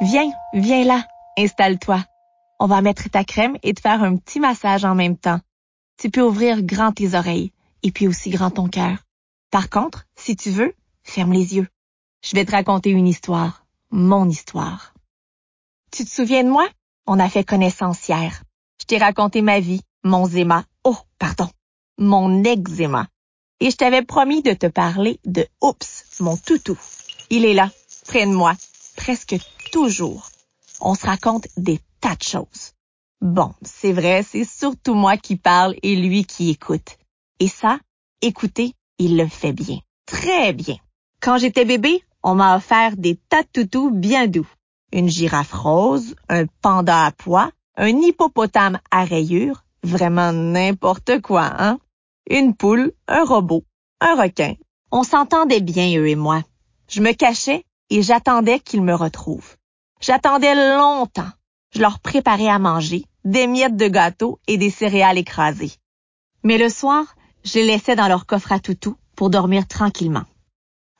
Viens, viens là, installe-toi. On va mettre ta crème et te faire un petit massage en même temps. Tu peux ouvrir grand tes oreilles et puis aussi grand ton cœur. Par contre, si tu veux, ferme les yeux. Je vais te raconter une histoire, mon histoire. Tu te souviens de moi? On a fait connaissance hier. Je t'ai raconté ma vie, mon zéma, oh, pardon, mon eczéma. Et je t'avais promis de te parler de Oups, mon toutou. Il est là, près de moi, presque toujours. On se raconte des tas de choses. Bon, c'est vrai, c'est surtout moi qui parle et lui qui écoute. Et ça, écouter, il le fait bien. Très bien. Quand j'étais bébé, on m'a offert des tas de toutous bien doux. Une girafe rose, un panda à pois, un hippopotame à rayures, vraiment n'importe quoi, hein? Une poule, un robot, un requin. On s'entendait bien, eux et moi. Je me cachais et j'attendais qu'ils me retrouvent. J'attendais longtemps. Je leur préparais à manger, des miettes de gâteau et des céréales écrasées. Mais le soir, je les laissais dans leur coffre à toutou pour dormir tranquillement.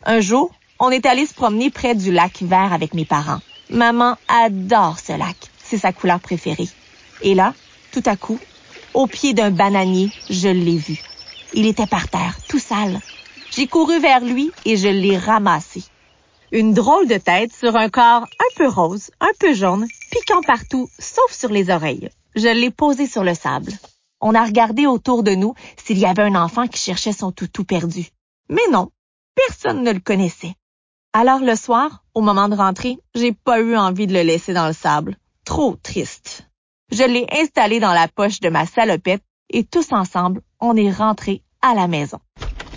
Un jour, on est allé se promener près du lac vert avec mes parents. Maman adore ce lac. C'est sa couleur préférée. Et là, tout à coup, au pied d'un bananier, je l'ai vu. Il était par terre, tout sale. J'ai couru vers lui et je l'ai ramassé. Une drôle de tête sur un corps un peu rose, un peu jaune, piquant partout, sauf sur les oreilles. Je l'ai posé sur le sable. On a regardé autour de nous s'il y avait un enfant qui cherchait son toutou perdu. Mais non, personne ne le connaissait. Alors le soir, au moment de rentrer, j'ai pas eu envie de le laisser dans le sable. Trop triste. Je l'ai installé dans la poche de ma salopette et tous ensemble, on est rentrés à la maison.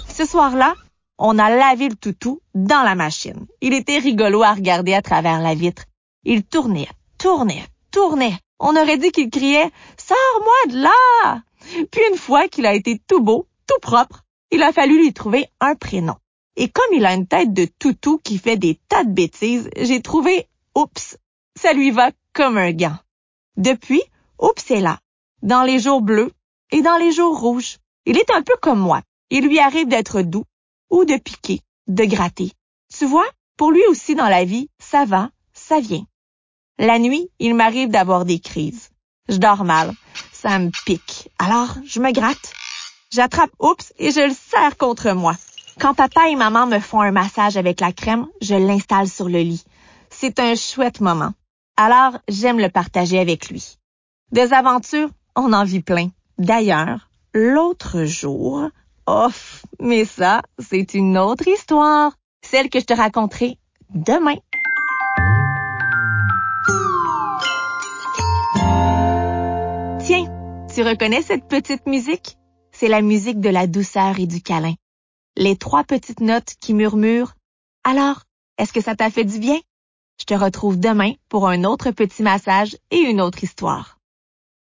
Ce soir-là, on a lavé le toutou dans la machine. Il était rigolo à regarder à travers la vitre. Il tournait, tournait, tournait. On aurait dit qu'il criait Sors-moi de là! Puis une fois qu'il a été tout beau, tout propre, il a fallu lui trouver un prénom. Et comme il a une tête de toutou qui fait des tas de bêtises, j'ai trouvé Oups. Ça lui va comme un gant. Depuis, Oups est là, dans les jours bleus et dans les jours rouges. Il est un peu comme moi. Il lui arrive d'être doux ou de piquer, de gratter. Tu vois, pour lui aussi dans la vie, ça va, ça vient. La nuit, il m'arrive d'avoir des crises. Je dors mal, ça me pique. Alors, je me gratte. J'attrape Oups et je le serre contre moi. Quand papa et maman me font un massage avec la crème, je l'installe sur le lit. C'est un chouette moment. Alors, j'aime le partager avec lui. Des aventures, on en vit plein. D'ailleurs, l'autre jour, off, mais ça, c'est une autre histoire, celle que je te raconterai demain. Tiens, tu reconnais cette petite musique? C'est la musique de la douceur et du câlin. Les trois petites notes qui murmurent. Alors, est-ce que ça t'a fait du bien? Je te retrouve demain pour un autre petit massage et une autre histoire.